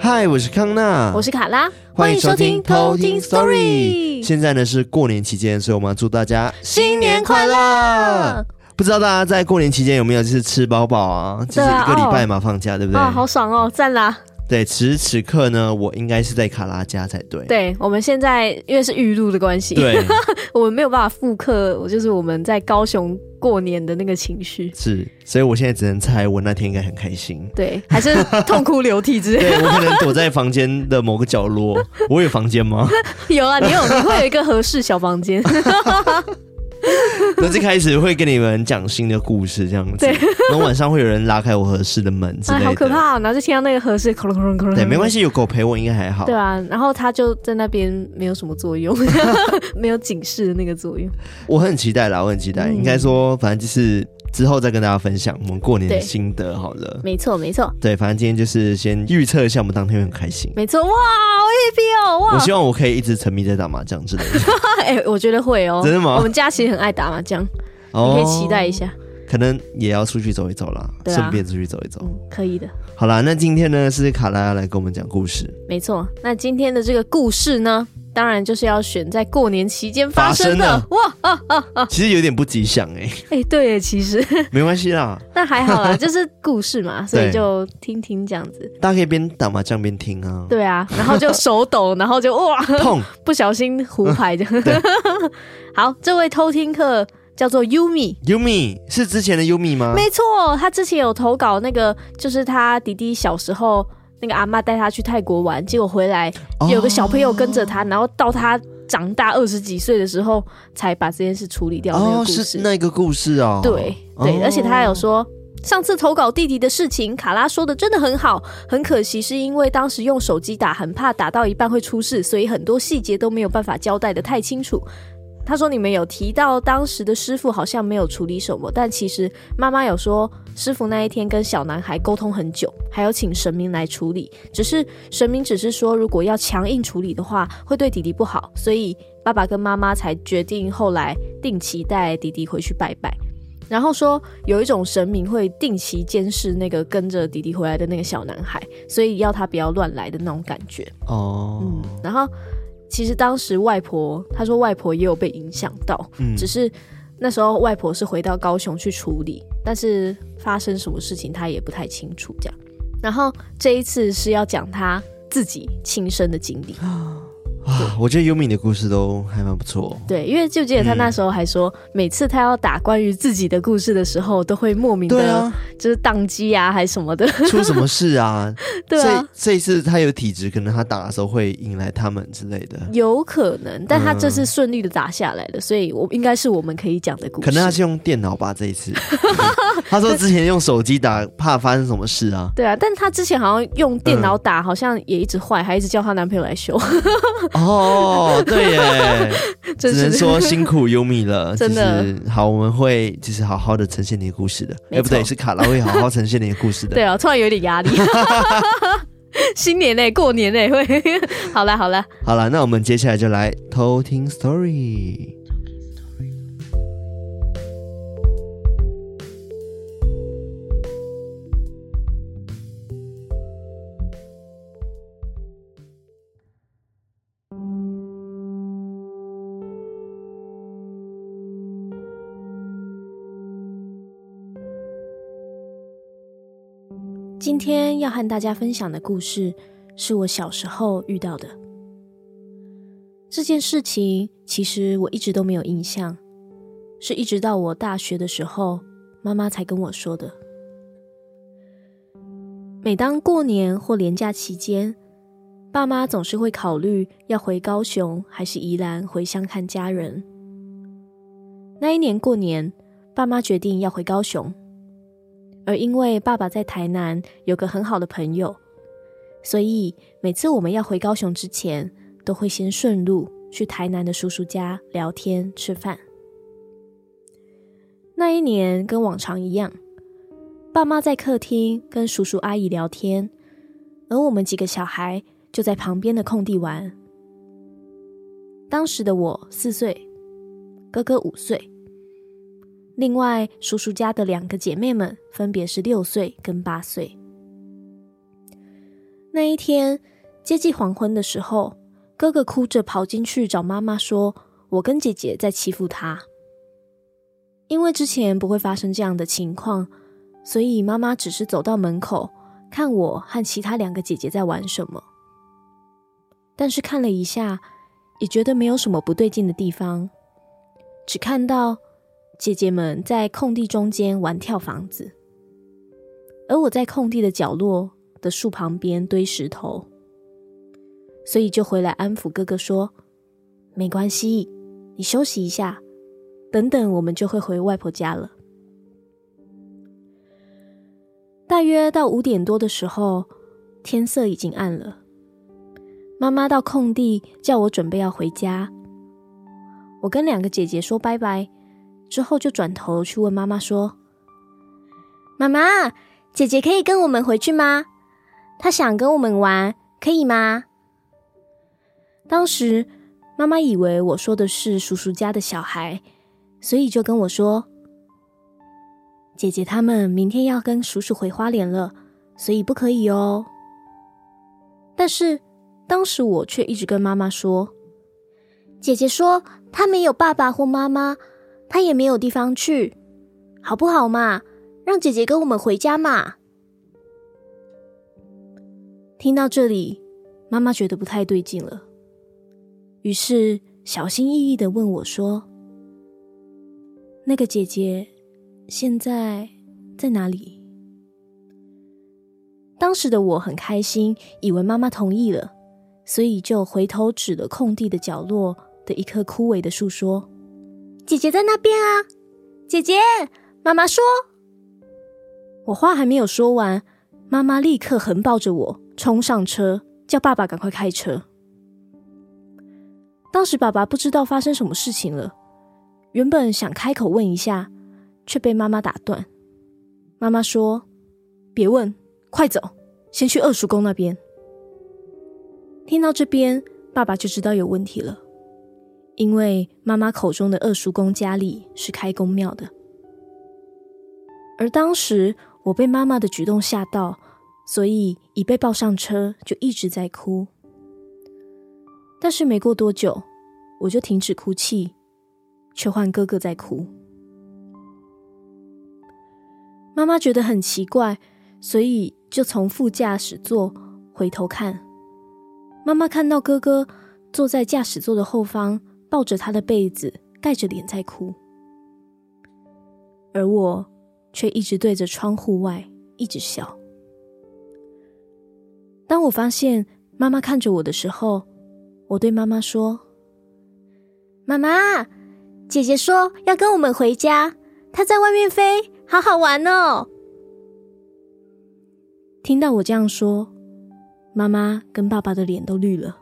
嗨，我是康娜，我是卡拉，欢迎收听偷听 Story。现在呢是过年期间，所以我们要祝大家新年快乐。不知道大家在过年期间有没有就是吃饱饱啊？就是一个礼拜嘛，放假对不对？啊，好爽哦，赞啦！对，此时此刻呢，我应该是在卡拉家才对。对，我们现在因为是预录的关系，对，我们没有办法复刻，我就是我们在高雄。过年的那个情绪是，所以我现在只能猜，我那天应该很开心，对，还是痛哭流涕之类的。对，我可能躲在房间的某个角落。我有房间吗？有啊，你有，你会有一个合适小房间。那最开始会跟你们讲新的故事，这样子。然后晚上会有人拉开我合适的门之类的。好可怕！然后就听到那个合适哐隆哐隆哐隆。对，没关系，有狗陪我应该还好。对啊，然后他就在那边没有什么作用，没有警示的那个作用。我很期待啦，我很期待。应该说，反正就是。之后再跟大家分享我们过年的心得好了。没错没错，对，反正今天就是先预测一下，我们当天会很开心。没错，哇，好 happy 哦，哇！我希望我可以一直沉迷在打麻将之类的。哎、欸，我觉得会哦。真的吗？我们家其实很爱打麻将，哦、你可以期待一下。可能也要出去走一走啦，顺、啊、便出去走一走、嗯。可以的。好啦，那今天呢是卡拉要来跟我们讲故事。没错，那今天的这个故事呢？当然就是要选在过年期间发生的生哇啊啊啊！其实有点不吉祥哎、欸、哎、欸，对，其实 没关系啦，那还好啦，就是故事嘛，所以就听听这样子。大家可以边打麻将边听啊。对啊，然后就手抖，然后就哇痛，不小心胡牌这样。好，这位偷听客叫做 Yumi，Yumi 是之前的 Yumi 吗？没错，他之前有投稿那个，就是他弟弟小时候。那个阿妈带他去泰国玩，结果回来有个小朋友跟着他，oh. 然后到他长大二十几岁的时候，才把这件事处理掉。那个故事，oh, 是那个故事哦。对对，oh. 而且他还有说，上次投稿弟弟的事情，卡拉说的真的很好，很可惜是因为当时用手机打，很怕打到一半会出事，所以很多细节都没有办法交代的太清楚。他说：“你们有提到当时的师傅好像没有处理什么，但其实妈妈有说，师傅那一天跟小男孩沟通很久，还要请神明来处理。只是神明只是说，如果要强硬处理的话，会对弟弟不好，所以爸爸跟妈妈才决定后来定期带弟弟回去拜拜。然后说有一种神明会定期监视那个跟着弟弟回来的那个小男孩，所以要他不要乱来的那种感觉。哦，嗯，然后。”其实当时外婆她说外婆也有被影响到，嗯，只是那时候外婆是回到高雄去处理，但是发生什么事情他也不太清楚这样。然后这一次是要讲他自己亲身的经历。啊，我觉得优米的故事都还蛮不错。对，因为就记得他那时候还说，嗯、每次他要打关于自己的故事的时候，都会莫名的，就是宕机啊，还是什么的，出什么事啊？对啊，这一次他有体质，可能他打的时候会引来他们之类的，有可能。但他这次顺利的打下来了，所以我应该是我们可以讲的故事。可能他是用电脑吧，这一次。他说之前用手机打，怕发生什么事啊？对啊，但他之前好像用电脑打，好像也一直坏，还一直叫她男朋友来修。哦，对耶，只能说辛苦优米了。真的好，我们会就是好好的呈现你的故事的。哎，不对，是卡拉会好好呈现你的故事的。对啊，突然有点压力。新年嘞，过年嘞，会。好了，好了，好了，那我们接下来就来偷听 story。今天要和大家分享的故事，是我小时候遇到的。这件事情其实我一直都没有印象，是一直到我大学的时候，妈妈才跟我说的。每当过年或年假期间，爸妈总是会考虑要回高雄还是宜兰回乡看家人。那一年过年，爸妈决定要回高雄。而因为爸爸在台南有个很好的朋友，所以每次我们要回高雄之前，都会先顺路去台南的叔叔家聊天吃饭。那一年跟往常一样，爸妈在客厅跟叔叔阿姨聊天，而我们几个小孩就在旁边的空地玩。当时的我四岁，哥哥五岁。另外，叔叔家的两个姐妹们分别是六岁跟八岁。那一天接近黄昏的时候，哥哥哭着跑进去找妈妈，说：“我跟姐姐在欺负他。”因为之前不会发生这样的情况，所以妈妈只是走到门口看我和其他两个姐姐在玩什么。但是看了一下，也觉得没有什么不对劲的地方，只看到姐姐们在空地中间玩跳房子，而我在空地的角落的树旁边堆石头，所以就回来安抚哥哥说：“没关系，你休息一下，等等我们就会回外婆家了。”大约到五点多的时候，天色已经暗了。妈妈到空地叫我准备要回家，我跟两个姐姐说拜拜，之后就转头去问妈妈说：“妈妈，姐姐可以跟我们回去吗？”她想跟我们玩，可以吗？当时妈妈以为我说的是叔叔家的小孩，所以就跟我说：“姐姐他们明天要跟叔叔回花莲了，所以不可以哦。”但是当时我却一直跟妈妈说：“姐姐说她没有爸爸或妈妈，他也没有地方去，好不好嘛？让姐姐跟我们回家嘛。”听到这里，妈妈觉得不太对劲了，于是小心翼翼的问我说：“那个姐姐现在在哪里？”当时的我很开心，以为妈妈同意了，所以就回头指了空地的角落的一棵枯萎的树说：“姐姐在那边啊，姐姐！”妈妈说：“我话还没有说完，妈妈立刻横抱着我。”冲上车，叫爸爸赶快开车。当时爸爸不知道发生什么事情了，原本想开口问一下，却被妈妈打断。妈妈说：“别问，快走，先去二叔公那边。”听到这边，爸爸就知道有问题了，因为妈妈口中的二叔公家里是开公庙的，而当时我被妈妈的举动吓到。所以一被抱上车，就一直在哭。但是没过多久，我就停止哭泣，却换哥哥在哭。妈妈觉得很奇怪，所以就从副驾驶座回头看。妈妈看到哥哥坐在驾驶座的后方，抱着他的被子，盖着脸在哭，而我却一直对着窗户外，一直笑。当我发现妈妈看着我的时候，我对妈妈说：“妈妈，姐姐说要跟我们回家，她在外面飞，好好玩哦。”听到我这样说，妈妈跟爸爸的脸都绿了。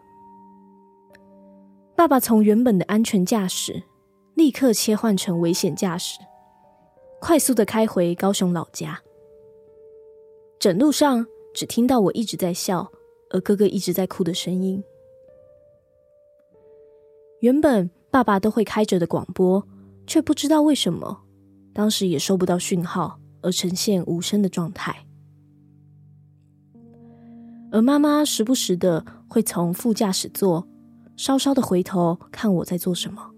爸爸从原本的安全驾驶，立刻切换成危险驾驶，快速的开回高雄老家。整路上，只听到我一直在笑，而哥哥一直在哭的声音。原本爸爸都会开着的广播，却不知道为什么，当时也收不到讯号，而呈现无声的状态。而妈妈时不时的会从副驾驶座稍稍的回头看我在做什么。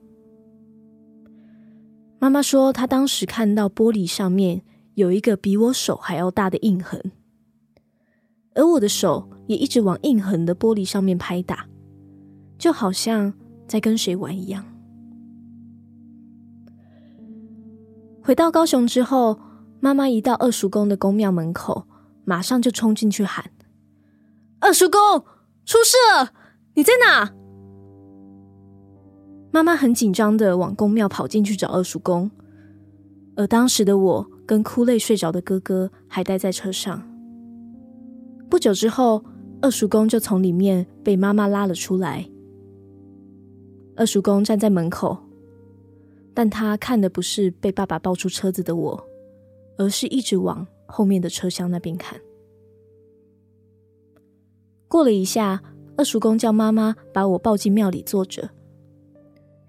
妈妈说，她当时看到玻璃上面有一个比我手还要大的印痕。而我的手也一直往印痕的玻璃上面拍打，就好像在跟谁玩一样。回到高雄之后，妈妈一到二叔公的宫庙门口，马上就冲进去喊：“二叔公，出事了！你在哪？”妈妈很紧张的往公庙跑进去找二叔公，而当时的我跟哭累睡着的哥哥还待在车上。不久之后，二叔公就从里面被妈妈拉了出来。二叔公站在门口，但他看的不是被爸爸抱出车子的我，而是一直往后面的车厢那边看。过了一下，二叔公叫妈妈把我抱进庙里坐着，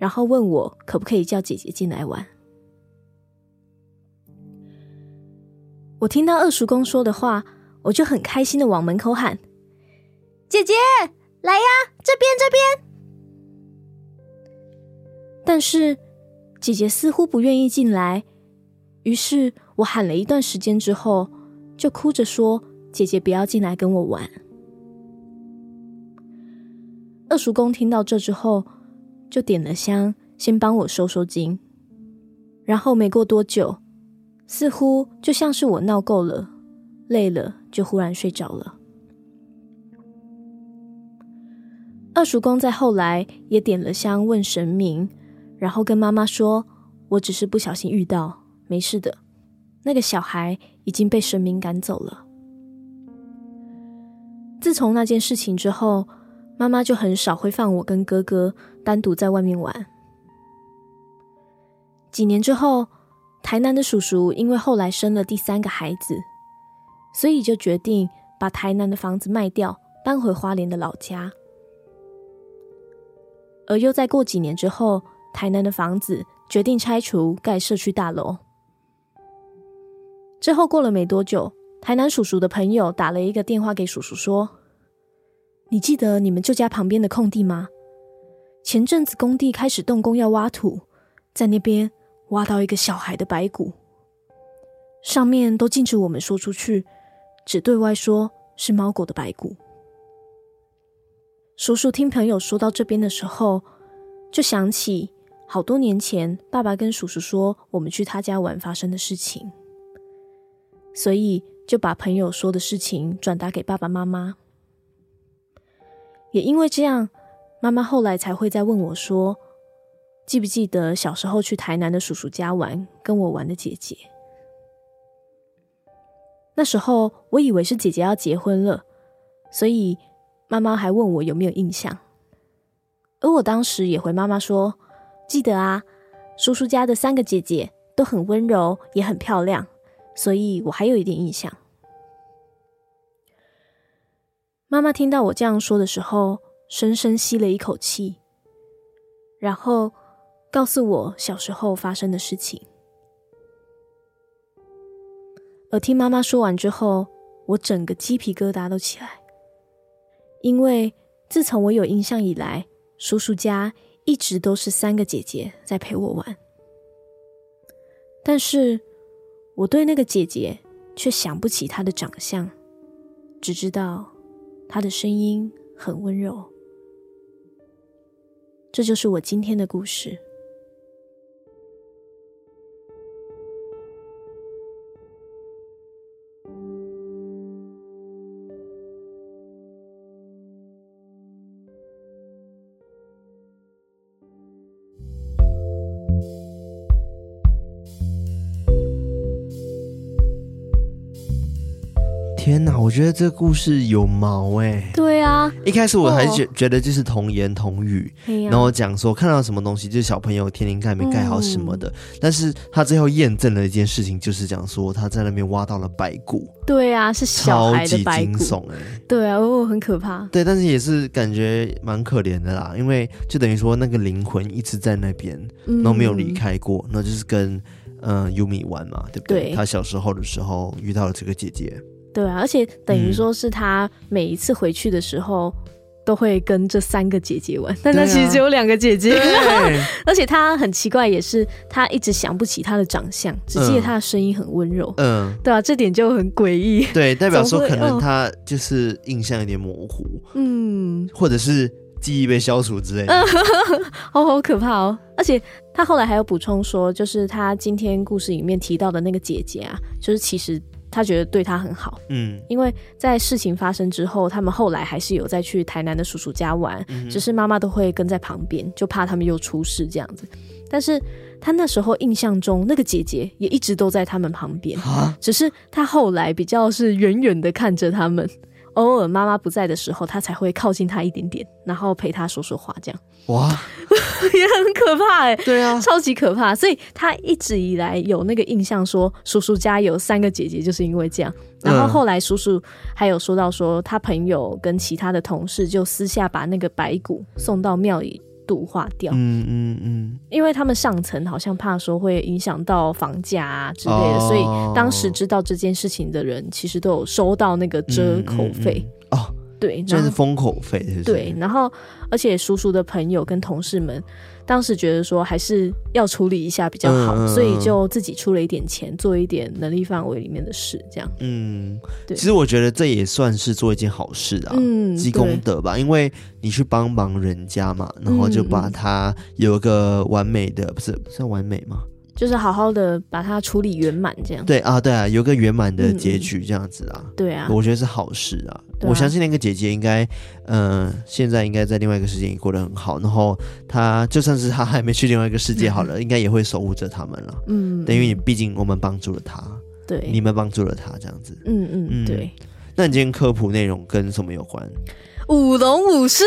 然后问我可不可以叫姐姐进来玩。我听到二叔公说的话，我就很开心的往门口喊：“姐姐，来呀，这边这边。”但是姐姐似乎不愿意进来，于是我喊了一段时间之后，就哭着说：“姐姐不要进来跟我玩。”二叔公听到这之后，就点了香，先帮我收收惊。然后没过多久，似乎就像是我闹够了，累了，就忽然睡着了。二叔公在后来也点了香，问神明。然后跟妈妈说：“我只是不小心遇到，没事的。那个小孩已经被神明赶走了。”自从那件事情之后，妈妈就很少会放我跟哥哥单独在外面玩。几年之后，台南的叔叔因为后来生了第三个孩子，所以就决定把台南的房子卖掉，搬回花莲的老家。而又再过几年之后，台南的房子决定拆除，盖社区大楼。之后过了没多久，台南叔叔的朋友打了一个电话给叔叔，说：“你记得你们旧家旁边的空地吗？前阵子工地开始动工要挖土，在那边挖到一个小孩的白骨，上面都禁止我们说出去，只对外说是猫狗的白骨。”叔叔听朋友说到这边的时候，就想起。好多年前，爸爸跟叔叔说我们去他家玩发生的事情，所以就把朋友说的事情转达给爸爸妈妈。也因为这样，妈妈后来才会再问我说：“记不记得小时候去台南的叔叔家玩，跟我玩的姐姐？”那时候我以为是姐姐要结婚了，所以妈妈还问我有没有印象，而我当时也回妈妈说。记得啊，叔叔家的三个姐姐都很温柔，也很漂亮，所以我还有一点印象。妈妈听到我这样说的时候，深深吸了一口气，然后告诉我小时候发生的事情。而听妈妈说完之后，我整个鸡皮疙瘩都起来，因为自从我有印象以来，叔叔家。一直都是三个姐姐在陪我玩，但是我对那个姐姐却想不起她的长相，只知道她的声音很温柔。这就是我今天的故事。天哪，我觉得这故事有毛哎、欸！对啊，一开始我还觉觉得就是童言童语，哦、然后讲说看到什么东西就是小朋友天灵盖没盖好什么的，嗯、但是他最后验证了一件事情，就是讲说他在那边挖到了白骨。对啊，是小孩的白骨，超级惊悚哎、欸！对啊，哦，很可怕。对，但是也是感觉蛮可怜的啦，因为就等于说那个灵魂一直在那边，然后没有离开过，那、嗯、就是跟嗯优米玩嘛，对不对？对他小时候的时候遇到了这个姐姐。对啊，而且等于说是他每一次回去的时候，嗯、都会跟这三个姐姐玩，但他其实只有两个姐姐。啊、而且他很奇怪，也是他一直想不起他的长相，只记得他的声音很温柔。嗯，对啊，这点就很诡异。对，代表说可能他就是印象有点模糊，嗯，或者是记忆被消除之类的。哦，好可怕哦！而且他后来还有补充说，就是他今天故事里面提到的那个姐姐啊，就是其实。他觉得对他很好，嗯，因为在事情发生之后，他们后来还是有再去台南的叔叔家玩，嗯、只是妈妈都会跟在旁边，就怕他们又出事这样子。但是他那时候印象中，那个姐姐也一直都在他们旁边，蛤只是他后来比较是远远的看着他们。偶尔妈妈不在的时候，他才会靠近他一点点，然后陪他说说话，这样。哇，也很可怕哎。对啊，超级可怕。所以他一直以来有那个印象，说叔叔家有三个姐姐，就是因为这样。然后后来叔叔还有说到说，他朋友跟其他的同事就私下把那个白骨送到庙里度化掉。嗯嗯嗯，因为他们上层好像怕说会影响到房价啊之类的，哦，所以当时知道这件事情的人，其实都有收到那个折扣费。嗯嗯嗯哦。对，这是封口费，是不是？对，然后而且叔叔的朋友跟同事们当时觉得说还是要处理一下比较好，嗯、所以就自己出了一点钱，做一点能力范围里面的事，这样。嗯，对。其实我觉得这也算是做一件好事啊，嗯，积功德吧，因为你去帮忙人家嘛，然后就把他有一个完美的，嗯、不是算完美吗？就是好好的把它处理圆满，这样。对啊，对啊，有个圆满的结局，这样子啊。嗯、对啊，我觉得是好事啊。啊我相信那个姐姐应该，嗯、呃，现在应该在另外一个世界也过得很好。然后她就算是她还没去另外一个世界，好了，嗯、应该也会守护着他们了。嗯，等于你毕竟我们帮助了她，对，你们帮助了她，这样子。嗯嗯嗯，对。那你今天科普内容跟什么有关？舞龙舞狮，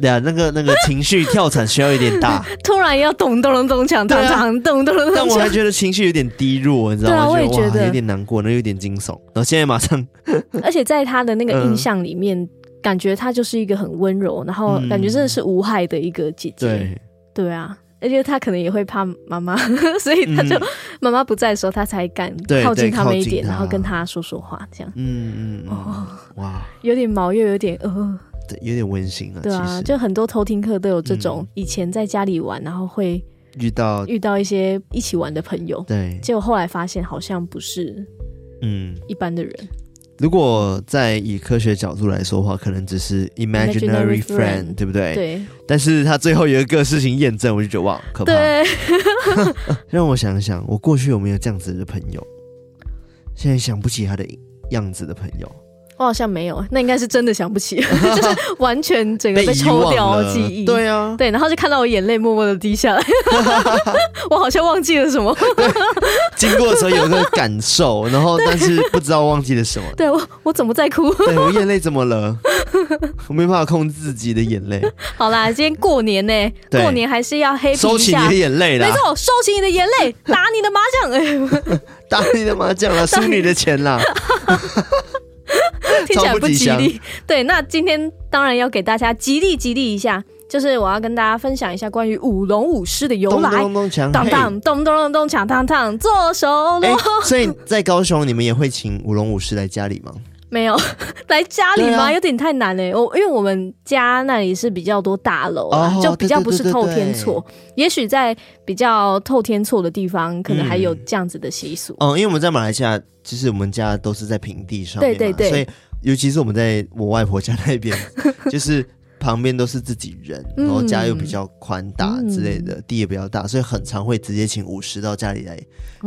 对啊，那个那个情绪跳伞需要有点大，突然要咚咚咚咚锵，当当咚咚咚。但我还觉得情绪有点低落，你知道吗？对啊，我也觉得有点难过，那有点惊悚。然后现在马上，而且在他的那个印象里面，感觉他就是一个很温柔，然后感觉真的是无害的一个姐姐。对，对啊。而且他可能也会怕妈妈，所以他就妈妈不在的时候，他才敢靠近他们一点，然后跟他说说话，这样。嗯嗯哦，哇，有点毛又有点呃，对，有点温馨啊。对啊，就很多偷听课都有这种，以前在家里玩，然后会遇到。遇到一些一起玩的朋友，对，结果后来发现好像不是嗯。一般的人。如果在以科学角度来说的话，可能只是 imaginary friend，, 对不对？对。但是他最后有一个事情验证，我就觉得哇，可怕。对。让我想想，我过去有没有这样子的朋友？现在想不起他的样子的朋友。我好像没有，那应该是真的想不起，就是完全整个被抽掉记忆。对啊，对，然后就看到我眼泪默默的滴下来，我好像忘记了什么。经过的时候有一个感受，然后但是不知道忘记了什么。对，我我怎么在哭？对，我眼泪怎么了？我没办法控制自己的眼泪。好啦，今天过年呢，过年还是要下。收起你的眼泪啦。没错，收起你的眼泪，打你的麻将。哎，打你的麻将啦，输你的钱啦。听起来不吉利，对。那今天当然要给大家吉利吉利一下，就是我要跟大家分享一下关于舞龙舞狮的由来。咚咚咚锵，当当咚咚咚咚锵，当当做手锣。所以在高雄，你们也会请舞龙舞狮来家里吗？没有 来家里吗？啊、有点太难嘞。我因为我们家那里是比较多大楼啊，哦、就比较不是透天厝。也许在比较透天厝的地方，可能还有这样子的习俗。嗯，因为我们在马来西亚，其实我们家都是在平地上面嘛，对对对，所以尤其是我们在我外婆家那边，就是。旁边都是自己人，然后家又比较宽大之类的，嗯、地也比较大，所以很常会直接请舞狮到家里来，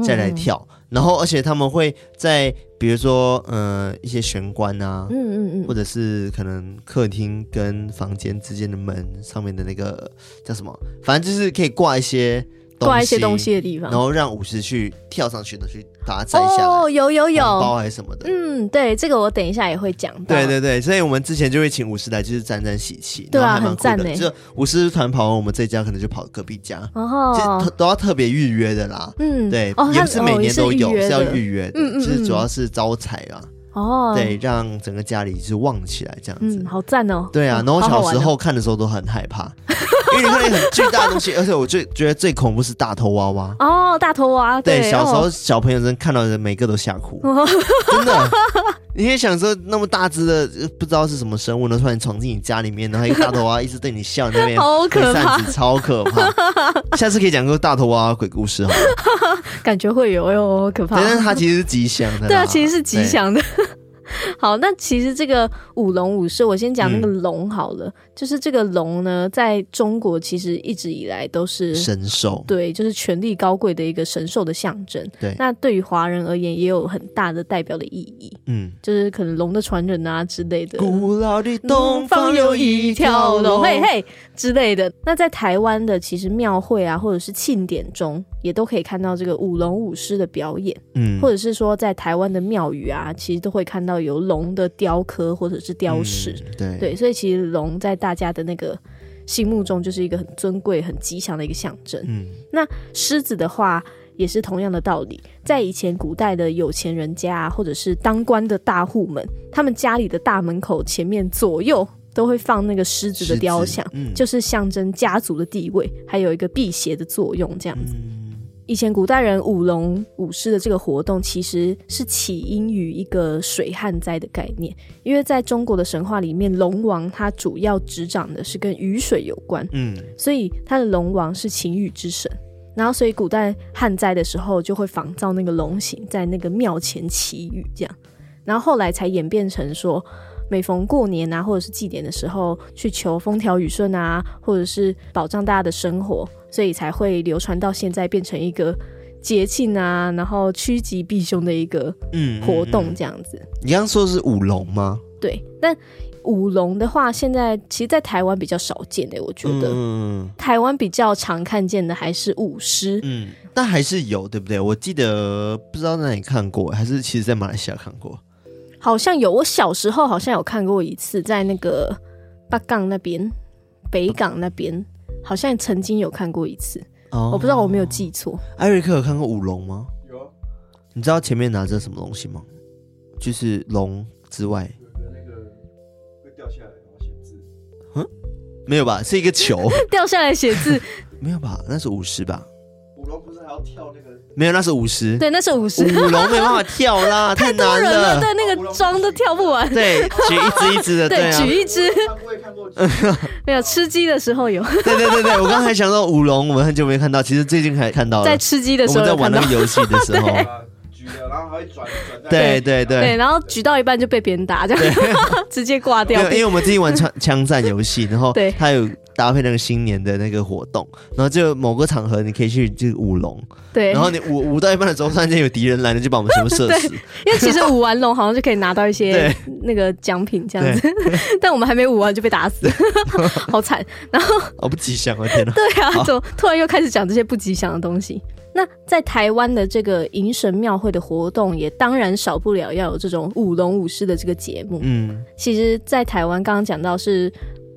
再来跳。嗯、然后，而且他们会在比如说，呃，一些玄关啊，嗯嗯嗯，或者是可能客厅跟房间之间的门上面的那个叫什么，反正就是可以挂一些。挂一些东西的地方，然后让舞狮去跳上去的，去把它摘下来。哦，有有有，包还是什么的。嗯，对，这个我等一下也会讲到。对对对，所以我们之前就会请舞狮来，就是沾沾喜气。对啊，很赞呢。就舞狮团跑完我们这家，可能就跑隔壁家。哦，都要特别预约的啦。嗯，对，也不是每年都有，是要预约的。嗯嗯，就是主要是招财啊。哦，对，让整个家里是旺起来这样子。嗯，好赞哦。对啊，然后小时候看的时候都很害怕。因为你看那很巨大的东西，而且我最觉得最恐怖是大头娃娃哦，大头娃对，对，小时候小朋友真看到的人每个都吓哭，哦、真的。你也想说那么大只的不知道是什么生物呢，突然闯进你家里面，然后一个大头娃娃一直对你笑，那边 好可怕，超可怕。下次可以讲个大头娃娃鬼故事好吗？感觉会有哎呦，可怕。但是它其实是吉祥的，对啊，其实是吉祥的。好，那其实这个舞龙舞狮，我先讲那个龙好了。嗯、就是这个龙呢，在中国其实一直以来都是神兽，对，就是权力高贵的一个神兽的象征。对，那对于华人而言，也有很大的代表的意义。嗯，就是可能龙的传人啊之类的。古老的东方有一条龙，嘿嘿之类的。那在台湾的其实庙会啊，或者是庆典中，也都可以看到这个舞龙舞狮的表演。嗯，或者是说在台湾的庙宇啊，其实都会看到。有龙的雕刻或者是雕饰，嗯，对对，所以其实龙在大家的那个心目中就是一个很尊贵、很吉祥的一个象征。嗯，那狮子的话也是同样的道理，在以前古代的有钱人家或者是当官的大户们，他们家里的大门口前面左右都会放那个狮子的雕像，嗯、就是象征家族的地位，还有一个辟邪的作用，这样子。嗯以前古代人舞龙舞狮的这个活动，其实是起因于一个水旱灾的概念，因为在中国的神话里面，龙王它主要执掌的是跟雨水有关，嗯，所以他的龙王是晴雨之神，然后所以古代旱灾的时候就会仿造那个龙形，在那个庙前祈雨这样，然后后来才演变成说，每逢过年啊，或者是祭典的时候，去求风调雨顺啊，或者是保障大家的生活。所以才会流传到现在，变成一个节庆啊，然后趋吉避凶的一个嗯活动这样子。嗯嗯嗯、你刚刚说的是舞龙吗？对，但舞龙的话，现在其实，在台湾比较少见的，我觉得。嗯。台湾比较常看见的还是舞狮。嗯，但还是有，对不对？我记得不知道在哪里看过，还是其实在马来西亚看过。好像有，我小时候好像有看过一次，在那个八港那边，北港那边。好像曾经有看过一次，oh, 我不知道我没有记错。艾瑞克有看过舞龙吗？有啊。你知道前面拿着什么东西吗？就是龙之外，有那个会掉下来然后写字。嗯，没有吧？是一个球 掉下来写字？没有吧？那是舞狮吧？要跳那个？没有，那是五十。对，那是五十。舞龙没办法跳啦，太难了。对，那个妆都跳不完。对，举一只一只的。对，举一只。没有吃鸡的时候有。对对对对，我刚才想到舞龙，我们很久没看到，其实最近还看到了。在吃鸡的时候，我们在玩那个游戏的时候。举了，然后还会转转。对对对。对，然后举到一半就被别人打，这样直接挂掉。因为我们自己玩枪枪战游戏，然后他有。搭配那个新年的那个活动，然后就某个场合你可以去就舞龙，对，然后你舞舞到一半的时候，突然间有敌人来了，就把我们全部射死。因为其实舞完龙好像就可以拿到一些 那个奖品这样子，但我们还没舞完就被打死，好惨。然后好不吉祥啊！天哪，对啊，怎么突然又开始讲这些不吉祥的东西？那在台湾的这个迎神庙会的活动，也当然少不了要有这种舞龙舞狮的这个节目。嗯，其实，在台湾刚刚讲到是。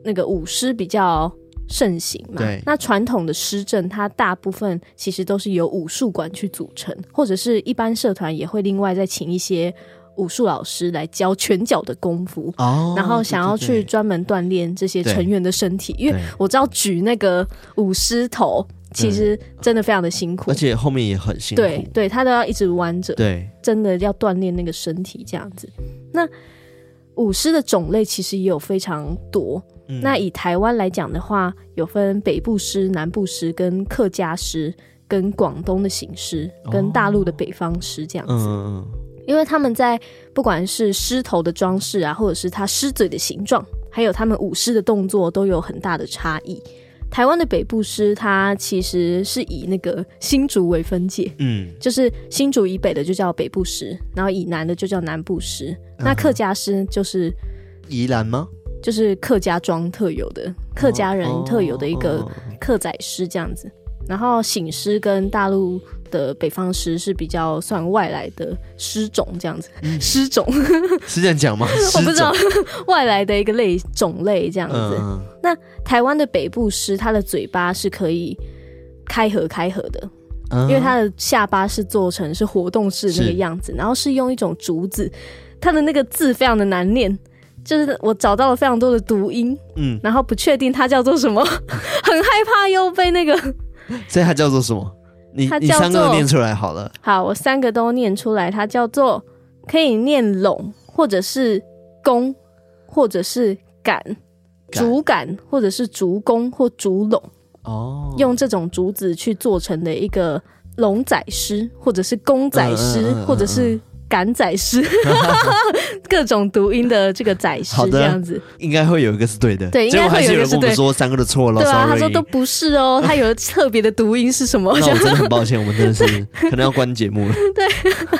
那个舞狮比较盛行嘛，对，那传统的狮阵，它大部分其实都是由武术馆去组成，或者是一般社团也会另外再请一些武术老师来教拳脚的功夫，哦，然后想要去专门锻炼这些成员的身体，因为我知道举那个舞狮头其实真的非常的辛苦，而且后面也很辛苦，对，对，他都要一直弯着，对，真的要锻炼那个身体这样子。那舞狮的种类其实也有非常多。嗯、那以台湾来讲的话，有分北部狮、南部狮、跟客家狮、跟广东的行狮、跟大陆的北方狮这样子。哦嗯、因为他们在不管是狮头的装饰啊，或者是它狮嘴的形状，还有他们舞狮的动作，都有很大的差异。台湾的北部狮，它其实是以那个新竹为分界，嗯，就是新竹以北的就叫北部狮，然后以南的就叫南部狮。嗯、那客家狮就是宜兰吗？就是客家庄特有的，客家人特有的一个客仔诗这样子，然后醒狮跟大陆的北方诗是比较算外来的诗种这样子，诗种。是这样讲吗？我不知道，外来的一个类种类这样子。那台湾的北部诗，它的嘴巴是可以开合开合的，因为它的下巴是做成是活动式那个样子，然后是用一种竹子，它的那个字非常的难念。就是我找到了非常多的读音，嗯，然后不确定它叫做什么，很害怕又被那个，所以它叫做什么？你你三个都念出来好了。好，我三个都念出来，它叫做可以念拢，或者是弓，或者是杆，竹杆，或者是竹弓或竹拢。哦，用这种竹子去做成的一个龙仔狮，或者是公仔狮，嗯嗯嗯嗯或者是。赶仔诗，各种读音的这个仔诗这样子，应该会有一个是对的。对，应该会有一个是对。说三个的错了，对啊，他说都不是哦，他有特别的读音是什么？那我真的很抱歉，我们真的是 可能要关节目了。对，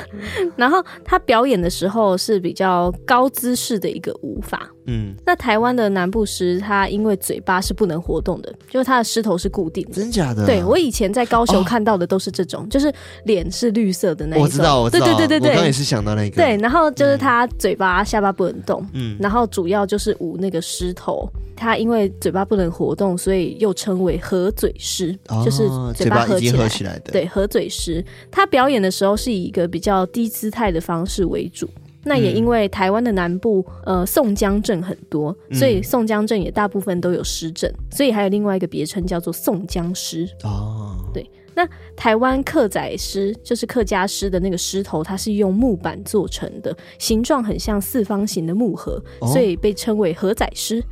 然后他表演的时候是比较高姿势的一个舞法。嗯，那台湾的南部狮，它因为嘴巴是不能活动的，就是它的狮头是固定的。真假的？对，我以前在高雄看到的都是这种，哦、就是脸是绿色的那一种。我知道，我知道。对对对对对，我刚也是想到那个。对，然后就是它嘴巴、下巴不能动。嗯，然后主要就是捂那个狮头，它因为嘴巴不能活动，所以又称为合嘴狮，哦、就是嘴巴合起来。合起来的。对，合嘴狮。它表演的时候是以一个比较低姿态的方式为主。那也因为台湾的南部，呃，宋江镇很多，所以宋江镇也大部分都有诗镇，所以还有另外一个别称叫做宋江诗。哦，对，那台湾客仔诗就是客家诗的那个狮头，它是用木板做成的，形状很像四方形的木盒，哦、所以被称为盒仔诗。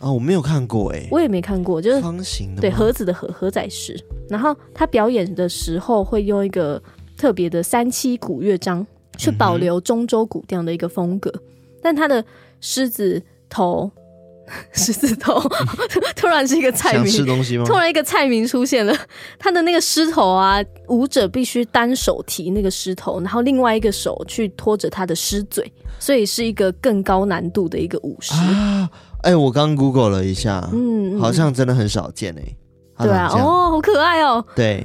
哦，我没有看过哎，我也没看过，就是方形的，对，盒子的盒盒仔诗。然后他表演的时候会用一个特别的三七古乐章。去保留中州古调的一个风格，嗯、但他的狮子头，狮子头 突然是一个菜名，吃东西吗？突然一个菜名出现了，他的那个狮头啊，舞者必须单手提那个狮头，然后另外一个手去拖着他的狮嘴，所以是一个更高难度的一个舞狮啊！哎、欸，我刚 Google 了一下，嗯，好像真的很少见哎、欸，对啊，哦，好可爱哦，对。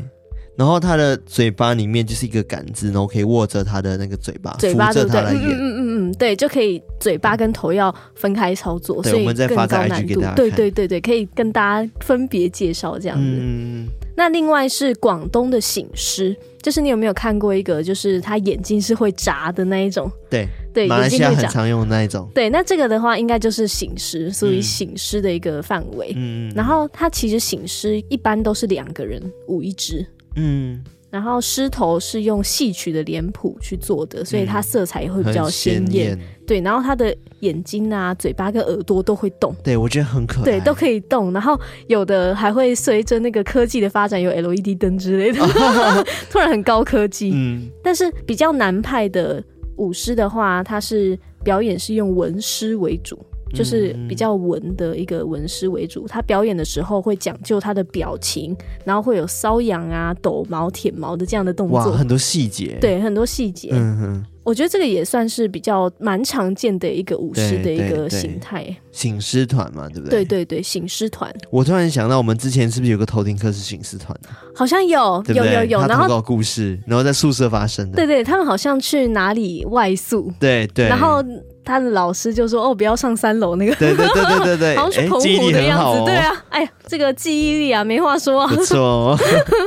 然后他的嘴巴里面就是一个杆子，然后可以握着他的那个嘴巴，嘴巴扶着他的，嗯嗯嗯嗯，对，就可以嘴巴跟头要分开操作，所以我们再发在 IG 给大家。对对对对，可以跟大家分别介绍这样子。嗯，那另外是广东的醒狮，就是你有没有看过一个，就是他眼睛是会眨的那一种？对对，马来西亚很常用的那一种。对，那这个的话应该就是醒狮，属于醒狮的一个范围。嗯，然后他其实醒狮一般都是两个人舞一支。嗯。然后狮头是用戏曲的脸谱去做的，所以它色彩也会比较鲜艳。嗯、对，然后它的眼睛啊、嘴巴跟耳朵都会动。对，我觉得很可爱。对，都可以动。然后有的还会随着那个科技的发展，有 LED 灯之类的，突然很高科技。嗯。但是比较南派的舞狮的话，它是表演是用文狮为主。就是比较文的一个文师为主，他表演的时候会讲究他的表情，然后会有瘙痒啊、抖毛、舔毛的这样的动作，哇，很多细节，对，很多细节。嗯哼，我觉得这个也算是比较蛮常见的一个舞狮的一个形态，醒狮团嘛，对不对？对对对，醒狮团。我突然想到，我们之前是不是有个头听课是醒狮团？好像有，对对有有有，然后搞故事，然后在宿舍发生的。对对，他们好像去哪里外宿？对对，然后。他的老师就说：“哦，不要上三楼那个。”对对对对对对，好像是澎湖的样子。对啊，哎呀，这个记忆力啊，没话说啊。不错、哦。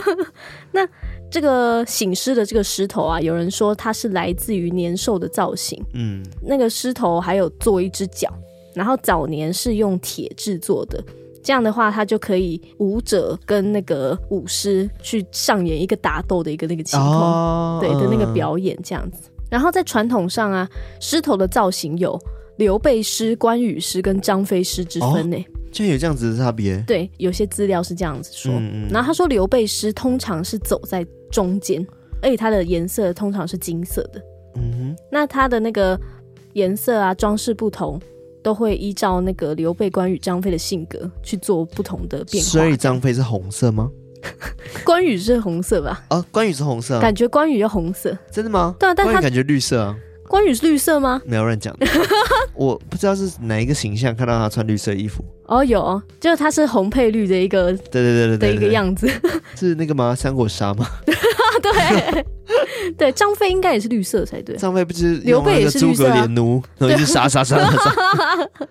那这个醒狮的这个狮头啊，有人说它是来自于年兽的造型。嗯，那个狮头还有做一只脚，然后早年是用铁制作的。这样的话，它就可以舞者跟那个舞狮去上演一个打斗的一个那个情况，哦、对的那个表演这样子。然后在传统上啊，狮头的造型有刘备狮、关羽狮跟张飞狮之分呢。就、哦、有这样子的差别？对，有些资料是这样子说。嗯嗯，然后他说刘备狮通常是走在中间，而且它的颜色通常是金色的。嗯哼，那它的那个颜色啊，装饰不同，都会依照那个刘备、关羽、张飞的性格去做不同的变化。所以张飞是红色吗？关羽是红色吧？啊，关羽是红色，感觉关羽要红色，真的吗？对啊，但他感觉绿色啊。关羽是绿色吗？没有人讲，我不知道是哪一个形象看到他穿绿色衣服。哦，有，就是他是红配绿的一个，对对对对的一个样子。是那个吗？三国杀吗？对对，张飞应该也是绿色才对。张飞不是刘备也是诸葛连弩，然后一直杀杀杀杀，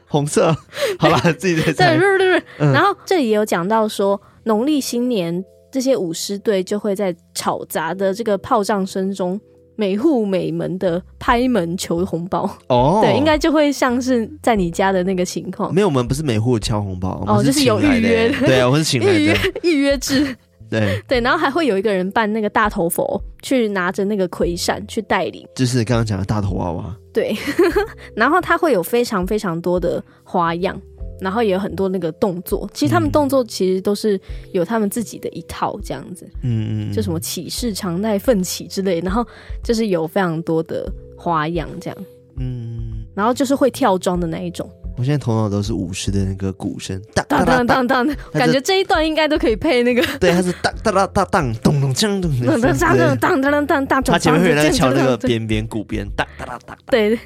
红色。好吧，自己在猜。对对对对。然后这里也有讲到说，农历新年。这些舞狮队就会在吵杂的这个炮仗声中，每户每门的拍门求红包。哦，对，应该就会像是在你家的那个情况。没有，我们不是每户敲红包，哦，就是有预约的。对啊，我是请来的。预 约预约制。对对，然后还会有一个人扮那个大头佛，去拿着那个葵扇去带领。就是刚刚讲的大头娃娃。对，然后他会有非常非常多的花样。然后也有很多那个动作，其实他们动作其实都是有他们自己的一套这样子，嗯嗯，就什么起势常态奋起之类，然后就是有非常多的花样这样，嗯，然后就是会跳装的那一种。我现在头脑都是舞狮的那个鼓声，当当当当当，感觉这一段应该都可以配那个，对，它是当当当当当咚咚锵咚，当当当当当当，它前面会有人敲那个边边鼓边，当当当当，对。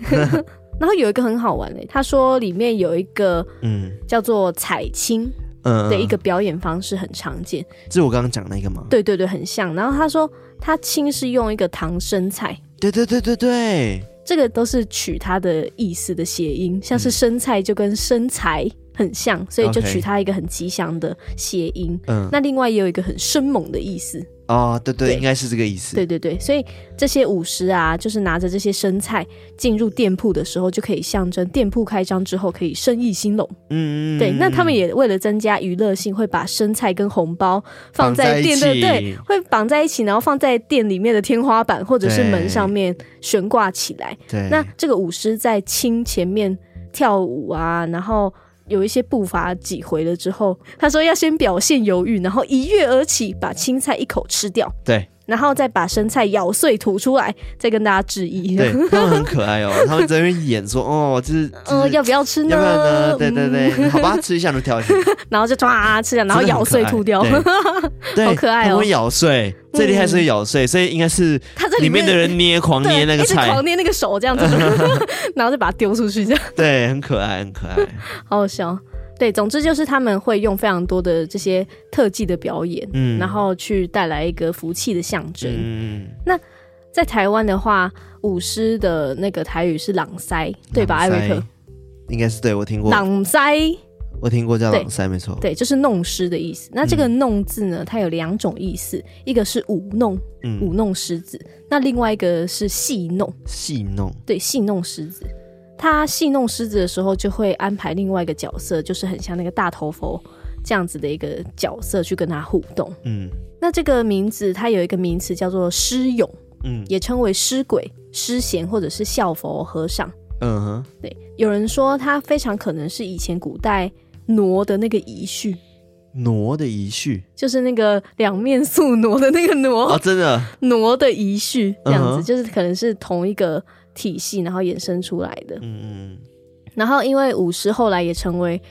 然后有一个很好玩的，他说里面有一个嗯。叫做彩青嗯的一个表演方式很常见，嗯、这是我刚刚讲那个吗？对对对，很像。然后他说他青是用一个唐生菜，对对对对对，这个都是取它的意思的谐音，像是生菜就跟生财很像，所以就取它一个很吉祥的谐音。嗯，那另外也有一个很生猛的意思，哦，对对，对应该是这个意思。对对对，所以这些舞狮啊，就是拿着这些生菜进入店铺的时候，就可以象征店铺开张之后可以生意兴隆。嗯，对。那他们也为了增加娱乐性，会把生菜跟红包放在店的，对，会绑在一起，然后放在店里面的天花板或者是门上面悬挂起来。对。那这个舞狮在亲前面跳舞啊，然后。有一些步伐几回了之后，他说要先表现犹豫，然后一跃而起，把青菜一口吃掉。对，然后再把生菜咬碎吐出来，再跟大家致意。对，他们很可爱哦，他们在那边演说哦，就是，嗯、呃，要不要吃呢？要不要呢？对对对，好吧，吃一下就跳 下，然后就唰吃掉，然后咬碎吐掉，对，好可爱哦，会咬碎。最厉害是会咬碎，所以应该是他在里面的人捏狂捏那个菜，狂捏那个手这样子，然后就把它丢出去这样。对，很可爱，很可爱，好好笑。对，总之就是他们会用非常多的这些特技的表演，嗯，然后去带来一个福气的象征。嗯，那在台湾的话，舞狮的那个台语是朗塞，对吧？艾瑞克，应该是对，我听过朗塞。我听过叫朗塞，没错，对，就是弄狮的意思。那这个“弄”字呢，它有两种意思，嗯、一个是舞弄，嗯、舞弄狮子；那另外一个是戏弄，戏弄，对，戏弄狮子。他戏弄狮子的时候，就会安排另外一个角色，就是很像那个大头佛这样子的一个角色去跟他互动。嗯，那这个名字它有一个名词叫做狮俑，嗯，也称为狮鬼、狮贤或者是笑佛和尚。嗯哼，对，有人说他非常可能是以前古代。挪的那个遗绪，挪的遗绪就是那个两面宿挪的那个挪啊，真的挪的遗绪这样子，uh. 就是可能是同一个体系，然后衍生出来的。嗯嗯。然后因为舞狮后来也成为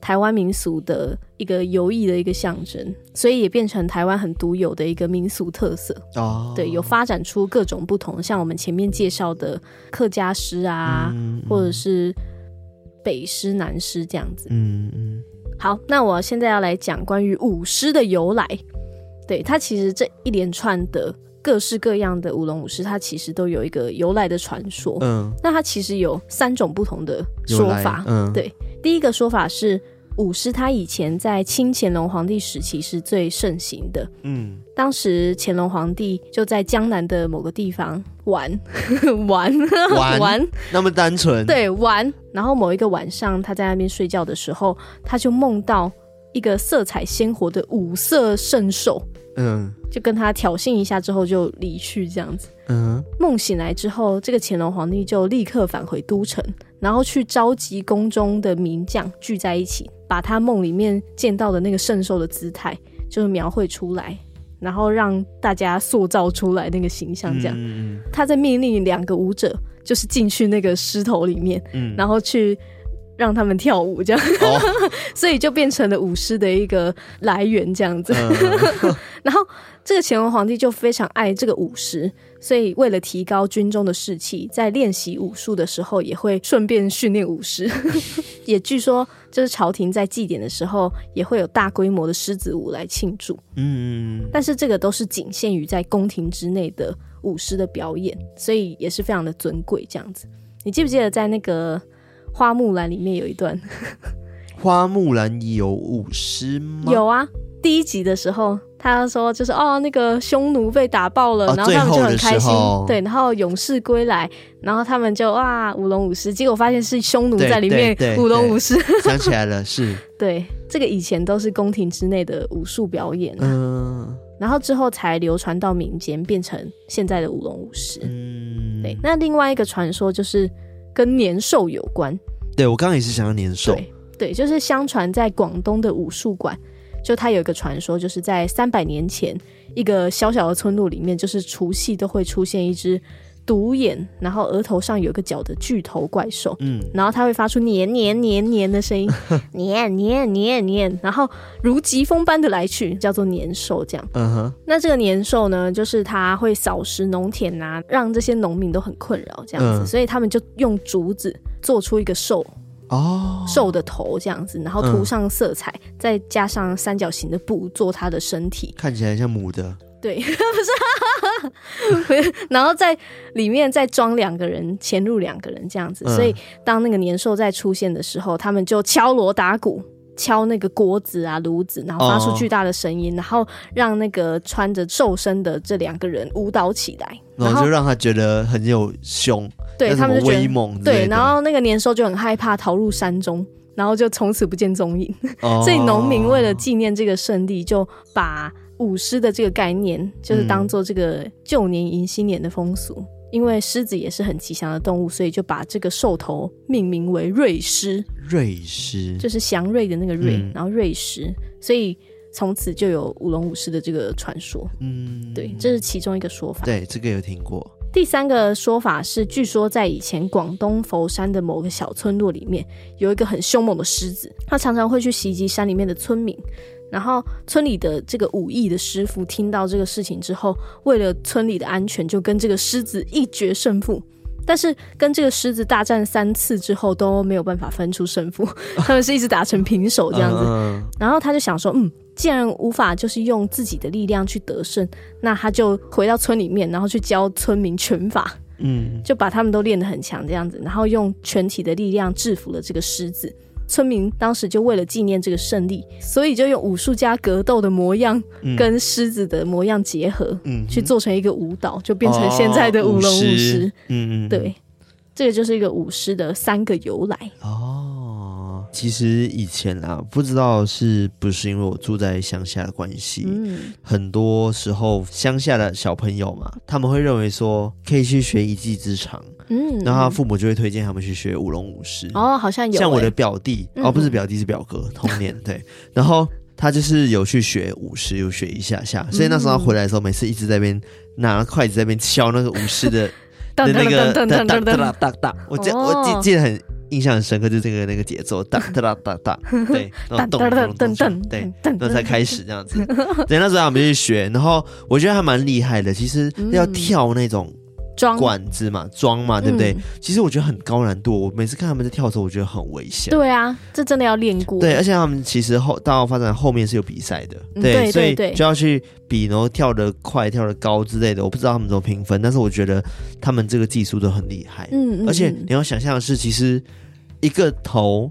台湾民俗的一个游艺的一个象征，所以也变成台湾很独有的一个民俗特色。哦，对，有发展出各种不同，像我们前面介绍的客家诗啊，嗯嗯或者是。北狮、南狮这样子，嗯嗯，好，那我现在要来讲关于舞狮的由来。对，它其实这一连串的各式各样的舞龙舞狮，它其实都有一个由来的传说。嗯，那它其实有三种不同的说法。嗯，对，第一个说法是。舞狮，它以前在清乾隆皇帝时期是最盛行的。嗯，当时乾隆皇帝就在江南的某个地方玩 玩玩，玩那么单纯。对，玩。然后某一个晚上，他在那边睡觉的时候，他就梦到一个色彩鲜活的五色圣兽。嗯，就跟他挑衅一下之后就离去，这样子。嗯，梦醒来之后，这个乾隆皇帝就立刻返回都城，然后去召集宫中的名将聚在一起。把他梦里面见到的那个圣兽的姿态，就是描绘出来，然后让大家塑造出来那个形象。这样，嗯、他在命令两个舞者，就是进去那个狮头里面，嗯、然后去让他们跳舞，这样，哦、所以就变成了舞狮的一个来源，这样子。嗯、然后这个乾隆皇帝就非常爱这个舞狮。所以，为了提高军中的士气，在练习武术的时候，也会顺便训练舞狮。也据说，就是朝廷在祭典的时候，也会有大规模的狮子舞来庆祝。嗯，但是这个都是仅限于在宫廷之内的舞狮的表演，所以也是非常的尊贵。这样子，你记不记得在那个《花木兰》里面有一段？花木兰有舞狮吗？有啊。第一集的时候，他说就是哦，那个匈奴被打爆了，哦、然后他们就很开心，对，然后勇士归来，然后他们就哇舞龙舞狮，结果发现是匈奴在里面舞龙舞狮，想起来了，是，对，这个以前都是宫廷之内的武术表演，嗯，然后之后才流传到民间，变成现在的舞龙舞狮，嗯，对，那另外一个传说就是跟年兽有关，对我刚刚也是想要年兽，对，对，就是相传在广东的武术馆。就它有一个传说，就是在三百年前，一个小小的村落里面，就是除夕都会出现一只独眼，然后额头上有个角的巨头怪兽，嗯，然后它会发出黏黏黏黏的声音，黏黏黏黏，然后如疾风般的来去，叫做年兽，这样。嗯哼。那这个年兽呢，就是它会扫食农田啊，让这些农民都很困扰，这样子，嗯、所以他们就用竹子做出一个兽。哦，兽的头这样子，然后涂上色彩，嗯、再加上三角形的布做它的身体，看起来像母的。对，不是，然后在里面再装两个人，潜入两个人这样子。嗯、所以当那个年兽在出现的时候，他们就敲锣打鼓，敲那个锅子啊、炉子，然后发出巨大的声音，哦、然后让那个穿着瘦身的这两个人舞蹈起来，然后就让他觉得很有凶，对他们威猛，对，然后那个年兽就很害怕，逃入山中。然后就从此不见踪影。哦、所以农民为了纪念这个胜利，就把舞狮的这个概念，就是当做这个旧年迎新年的风俗。嗯、因为狮子也是很吉祥的动物，所以就把这个兽头命名为瑞狮。瑞狮就是祥瑞的那个瑞，嗯、然后瑞狮，所以从此就有舞龙舞狮的这个传说。嗯，对，这是其中一个说法。对，这个有听过。第三个说法是，据说在以前广东佛山的某个小村落里面，有一个很凶猛的狮子，它常常会去袭击山里面的村民。然后村里的这个武艺的师傅听到这个事情之后，为了村里的安全，就跟这个狮子一决胜负。但是跟这个狮子大战三次之后都没有办法分出胜负，他们是一直打成平手这样子。然后他就想说，嗯。既然无法就是用自己的力量去得胜，那他就回到村里面，然后去教村民拳法，嗯，就把他们都练得很强这样子，然后用全体的力量制服了这个狮子。村民当时就为了纪念这个胜利，所以就用武术家格斗的模样跟狮子的模样结合，嗯，去做成一个舞蹈，就变成现在的舞龙舞狮。嗯嗯，对，这个就是一个舞狮的三个由来。哦。其实以前啊，不知道是不是因为我住在乡下的关系，嗯、很多时候乡下的小朋友嘛，他们会认为说可以去学一技之长，嗯，然后他父母就会推荐他们去学舞龙舞狮。哦，好像有、欸，像我的表弟，哦，不是表弟是表哥，童年 对，然后他就是有去学舞狮，有学一下下，所以那时候他回来的时候，每次一直在那边拿筷子在那边敲那个舞狮的 的那个哒哒哒哒哒哒，我记我记记得很。印象很深刻，就是这个那个节奏，哒 哒哒哒哒，对，然后咚咚咚咚，对，然后才开始这样子。对，那时候我们去学，然后我觉得还蛮厉害的。其实要跳那种管子嘛，桩嘛，对不对？其实我觉得很高难度。我每次看他们在跳的时候，我觉得很危险。对啊，这真的要练过。对，而且他们其实后到发展后面是有比赛的，对，所以就要去比，然后跳得快、跳得高之类的。我不知道他们怎么评分，但是我觉得他们这个技术都很厉害。嗯，而且你要想象的是，其实。一个头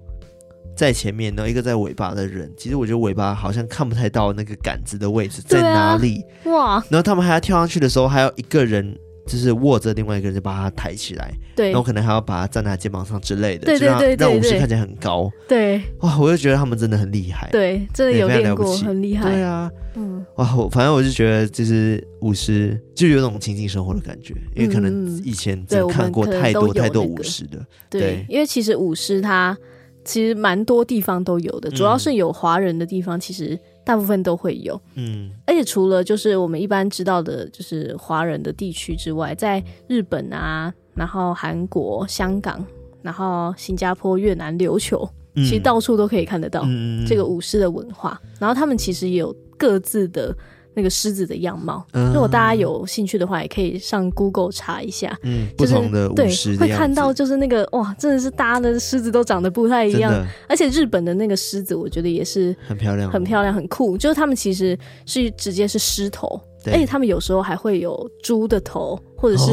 在前面，然后一个在尾巴的人，其实我觉得尾巴好像看不太到那个杆子的位置在哪里。啊、哇！然后他们还要跳上去的时候，还有一个人就是握着另外一个人就把他抬起来，对，然后可能还要把他站在他肩膀上之类的，对对对，让舞狮看起来很高。对，哇！我就觉得他们真的很厉害，对，真的有练过，很厉害。对啊，嗯，哇！我反正我就觉得，就是舞狮就有种亲近生活的感觉，因为可能以前真的看过太多太多舞狮的。对，对，因为其实舞狮它其实蛮多地方都有的，主要是有华人的地方，其实大部分都会有。嗯，而且除了就是我们一般知道的，就是华人的地区之外，在日本啊，然后韩国、香港，然后新加坡、越南、琉球，其实到处都可以看得到这个舞狮的文化。然后他们其实也有各自的。那个狮子的样貌，如果大家有兴趣的话，也可以上 Google 查一下。嗯，就是、不同的对，会看到就是那个哇，真的是大家的狮子都长得不太一样。而且日本的那个狮子，我觉得也是很漂亮，很漂亮，很酷。就是他们其实是直接是狮头，对而且他们有时候还会有猪的头，或者是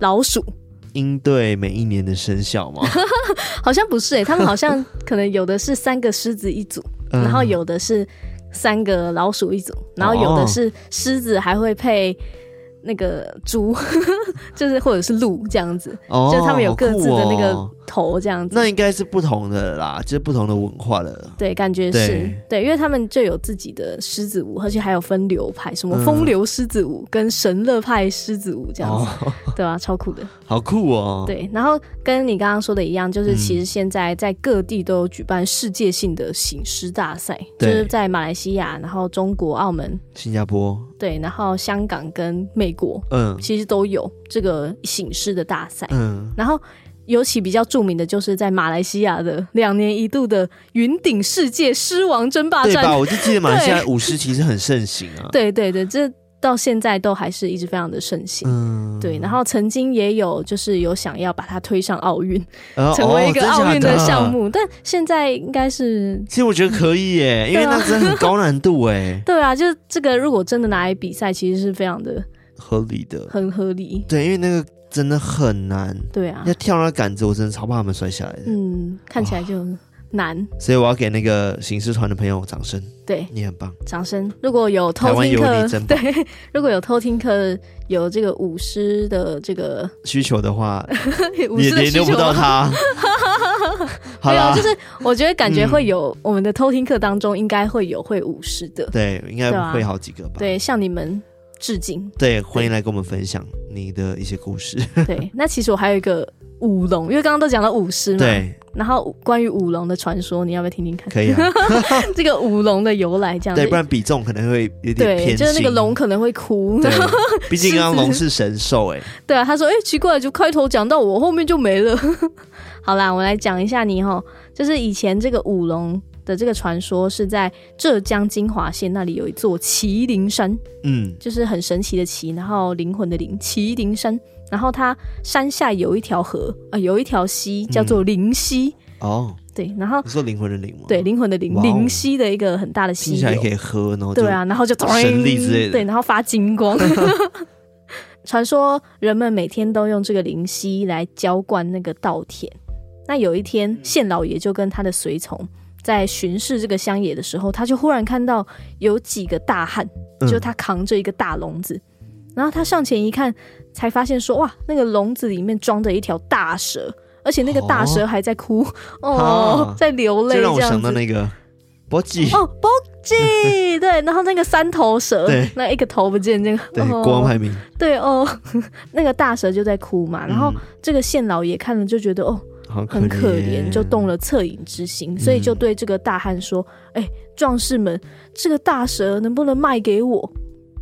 老鼠。应对每一年的生肖吗？好像不是诶、欸，他们好像可能有的是三个狮子一组，嗯、然后有的是。三个老鼠一组，然后有的是狮子，还会配那个猪，就是或者是鹿这样子，哦、就是他们有各自的那个头这样子。那应该是不同的啦，就是不同的文化的。对，感觉是。对，对，因为他们就有自己的狮子舞，而且还有分流派，什么风流狮子舞跟神乐派狮子舞这样子，哦、对啊，超酷的，好酷哦。对，然后跟你刚刚说的一样，就是其实现在在各地都有举办世界性的醒狮大赛，对。就是在马来西亚，然后中国、澳门、新加坡，对，然后香港跟美国，嗯，其实都有这个醒狮的大赛，嗯，然后。尤其比较著名的就是在马来西亚的两年一度的云顶世界狮王争霸战，对吧？我就记得马来西亚舞狮其实很盛行啊。对对对，这到现在都还是一直非常的盛行。嗯，对。然后曾经也有就是有想要把它推上奥运，呃、成为一个奥运的项目，哦、但现在应该是……其实我觉得可以耶，因为那真的很高难度哎。对啊，就是这个如果真的拿来比赛，其实是非常的合理的，很合理。对，因为那个。真的很难，对啊，要跳那杆子，我真的超怕他们摔下来的。嗯，看起来就难，所以我要给那个行尸团的朋友掌声。对，你很棒，掌声。如果有偷听课，对，如果有偷听课有这个舞狮的这个需求的话，你联络不到他。没有，就是我觉得感觉会有，我们的偷听课当中应该会有会舞狮的，对，应该会好几个吧。对，像你们致敬。对，欢迎来跟我们分享你的一些故事。对，那其实我还有一个。舞龙，因为刚刚都讲到舞狮嘛，对。然后关于舞龙的传说，你要不要听听看？可以啊。这个舞龙的由来，这样。对，不然比重可能会有点偏。就是那个龙可能会哭。对，毕竟刚刚龙是神兽，哎。对啊，他说：“哎，奇怪，就开头讲到我，后面就没了。”好啦，我来讲一下你哈，就是以前这个舞龙的这个传说是在浙江金华县那里有一座麒麟山，嗯，就是很神奇的麒，然后灵魂的灵，麒麟山。然后它山下有一条河啊、呃，有一条溪叫做灵溪。哦，对，然后你说灵魂的灵吗？对，灵魂的灵，灵溪的一个很大的溪，听起来可以喝，然后对啊，然后就神力之类的，对，然后发金光。传说人们每天都用这个灵溪来浇灌那个稻田。那有一天，县老爷就跟他的随从在巡视这个乡野的时候，他就忽然看到有几个大汉，就他扛着一个大笼子。嗯然后他上前一看，才发现说：“哇，那个笼子里面装着一条大蛇，而且那个大蛇还在哭哦，哦，在流泪。”这让我想到那个波吉哦，波吉 对，然后那个三头蛇，对，那一个头不见，那个对，国王排名。对哦，那个大蛇就在哭嘛。然后这个县老爷看了就觉得哦，很可怜，就动了恻隐之心，所以就对这个大汉说：“哎，壮士们，这个大蛇能不能卖给我？”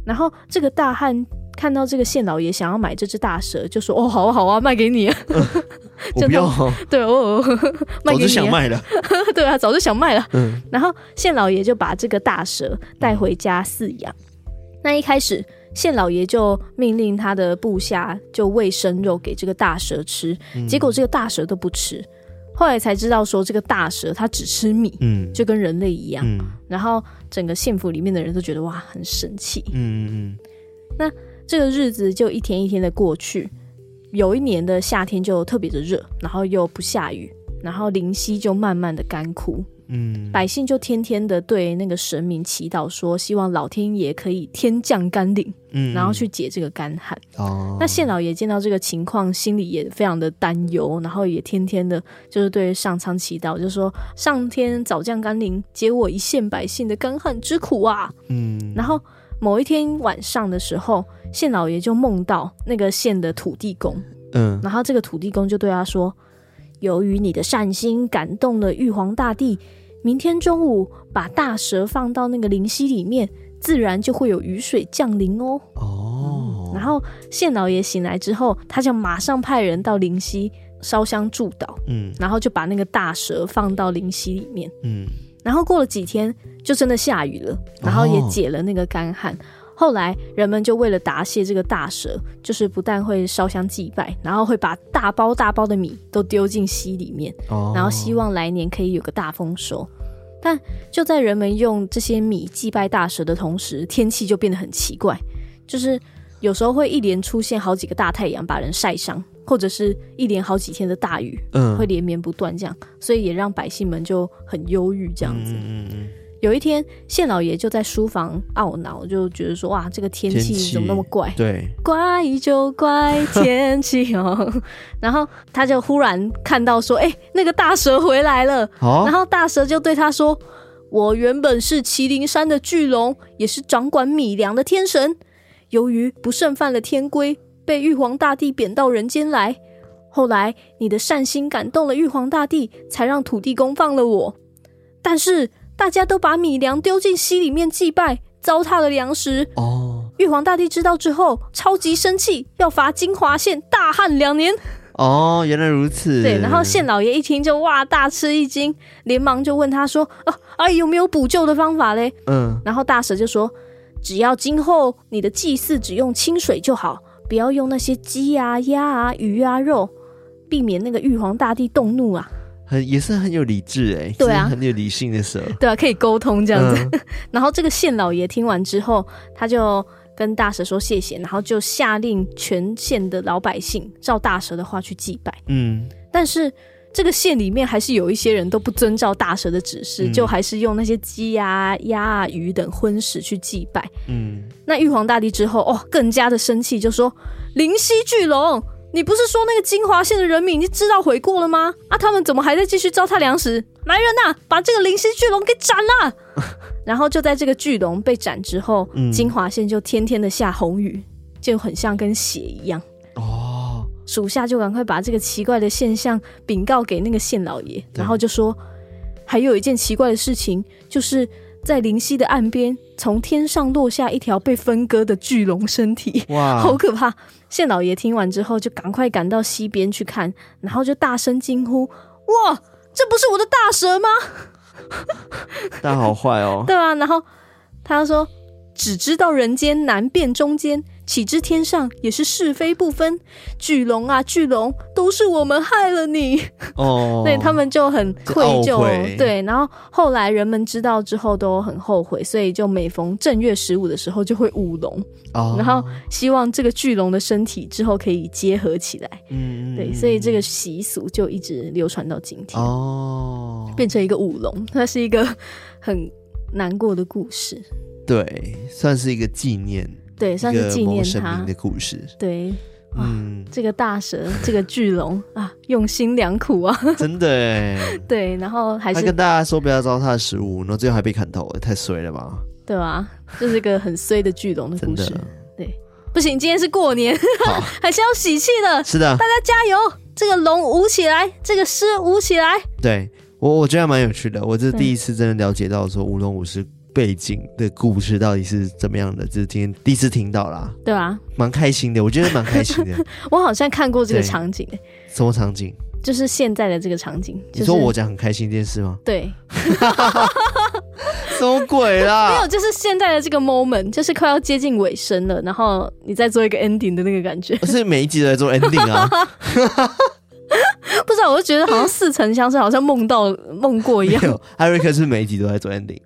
然后这个大汉。看到这个县老爷想要买这只大蛇，就说：“哦，好啊，好啊，卖给你啊！” 我不要，对哦，卖给你，早就想卖了，对啊，早就想卖了。嗯，然后县老爷就把这个大蛇带回家饲养。嗯、那一开始，县老爷就命令他的部下就喂生肉给这个大蛇吃，嗯、结果这个大蛇都不吃。后来才知道说，这个大蛇它只吃米，嗯，就跟人类一样。嗯、然后整个县府里面的人都觉得哇，很神奇。嗯嗯，那。这个日子就一天一天的过去，有一年的夏天就特别的热，然后又不下雨，然后灵溪就慢慢的干枯，嗯，百姓就天天的对那个神明祈祷说，希望老天爷可以天降甘霖，嗯，然后去解这个干旱。哦，那县老爷见到这个情况，心里也非常的担忧，然后也天天的就是对上苍祈祷，就说上天早降甘霖，解我一县百姓的干旱之苦啊，嗯，然后。某一天晚上的时候，县老爷就梦到那个县的土地公，嗯，然后这个土地公就对他说：“由于你的善心感动了玉皇大帝，明天中午把大蛇放到那个灵溪里面，自然就会有雨水降临哦。”哦，然后县老爷醒来之后，他就马上派人到灵溪烧香祝祷，嗯，然后就把那个大蛇放到灵溪里面，嗯。然后过了几天，就真的下雨了，然后也解了那个干旱。哦、后来人们就为了答谢这个大蛇，就是不但会烧香祭拜，然后会把大包大包的米都丢进溪里面，哦、然后希望来年可以有个大丰收。但就在人们用这些米祭拜大蛇的同时，天气就变得很奇怪，就是有时候会一连出现好几个大太阳，把人晒伤。或者是一连好几天的大雨，嗯，会连绵不断这样，所以也让百姓们就很忧郁这样子。嗯嗯，有一天，县老爷就在书房懊恼，就觉得说：“哇，这个天气怎么那么怪？对，怪就怪天气哦。”然后他就忽然看到说：“哎、欸，那个大蛇回来了。哦”然后大蛇就对他说：“我原本是麒麟山的巨龙，也是掌管米粮的天神，由于不慎犯了天规。”被玉皇大帝贬到人间来，后来你的善心感动了玉皇大帝，才让土地公放了我。但是大家都把米粮丢进溪里面祭拜，糟蹋了粮食。哦，玉皇大帝知道之后，超级生气，要罚金华县大旱两年。哦，原来如此。对，然后县老爷一听就哇大吃一惊，连忙就问他说：“啊，啊有没有补救的方法嘞？”嗯，然后大蛇就说：“只要今后你的祭祀只用清水就好。”不要用那些鸡啊、鸭啊、鱼啊肉，避免那个玉皇大帝动怒啊。很也是很有理智哎，对啊，很有理性的时候，对啊，可以沟通这样子。嗯、然后这个县老爷听完之后，他就跟大蛇说谢谢，然后就下令全县的老百姓照大蛇的话去祭拜。嗯，但是这个县里面还是有一些人都不遵照大蛇的指示，嗯、就还是用那些鸡啊、鸭啊、鱼等荤食去祭拜。嗯，那玉皇大帝之后哦，更加的生气，就说：“灵犀巨龙，你不是说那个金华县的人民已经知道悔过了吗？啊，他们怎么还在继续糟蹋粮食？来人呐、啊，把这个灵犀巨龙给斩了！” 然后就在这个巨龙被斩之后，嗯、金华县就天天的下红雨，就很像跟血一样。哦属下就赶快把这个奇怪的现象禀告给那个县老爷，然后就说，还有一件奇怪的事情，就是在灵溪的岸边，从天上落下一条被分割的巨龙身体，哇，好可怕！县老爷听完之后，就赶快赶到溪边去看，然后就大声惊呼：“哇，这不是我的大蛇吗？”大好坏哦，对啊，然后他说：“只知道人间难辨中间。”岂知天上也是是非不分，巨龙啊巨龙，都是我们害了你哦。对，他们就很愧疚，对。然后后来人们知道之后都很后悔，所以就每逢正月十五的时候就会舞龙，哦，然后希望这个巨龙的身体之后可以结合起来。嗯，对，所以这个习俗就一直流传到今天哦，变成一个舞龙，它是一个很难过的故事。对，算是一个纪念。对，算是纪念他的故事。对，嗯，这个大蛇，这个巨龙啊，用心良苦啊，真的哎。对，然后还是跟大家说不要糟蹋食物，然后最后还被砍头，太衰了吧？对吧？这是一个很衰的巨龙的故事。对，不行，今天是过年，还是要喜气的。是的，大家加油！这个龙舞起来，这个狮舞起来。对我，我觉得还蛮有趣的。我这是第一次真的了解到说舞龙舞狮。背景的故事到底是怎么样的？这是今天第一次听到啦，对啊，蛮开心的，我觉得蛮开心的。我好像看过这个场景，什么场景？就是现在的这个场景。你说我讲很开心这件事吗？对，什么鬼啦？没有，就是现在的这个 moment，就是快要接近尾声了，然后你再做一个 ending 的那个感觉。不是每一集都在做 ending 啊？不知道，我就觉得好像似曾相识，好像梦到梦过一样。有，艾瑞克是每一集都在做 ending。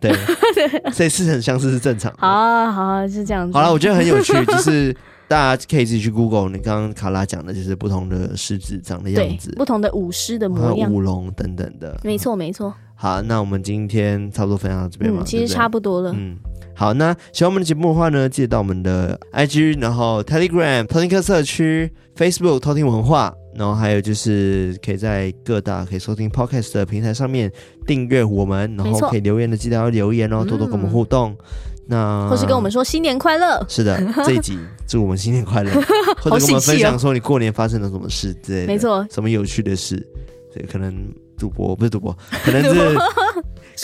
对，所以似曾相识是正常的。好啊，好啊，是这样子。好了，我觉得很有趣，就是大家可以自己去 Google。你刚刚卡拉讲的就是不同的狮子长的样子，不同的舞狮的模样，舞龙等等的。没错，没错。好，那我们今天差不多分享到这边吧。嗯，其实差不多了。嗯，好，那喜欢我们的节目的话呢，记得到我们的 IG，然后 Telegram 偷听客社区，Facebook 偷听文化。然后还有就是可以在各大可以收听 Podcast 的平台上面订阅我们，然后可以留言的记得要留言哦，多多跟我们互动。那或是跟我们说新年快乐。是的，这一集祝我们新年快乐，或者跟我们分享说你过年发生了什么事之类的，没错，什么有趣的事，对，可能赌博不是赌博，可能是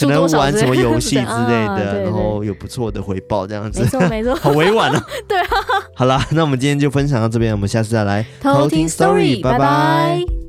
可能玩什么游戏之类的，然后有不错的回报这样子，没错没错，好委婉哦。对啊。好了，那我们今天就分享到这边，我们下次再来偷听 story，拜拜。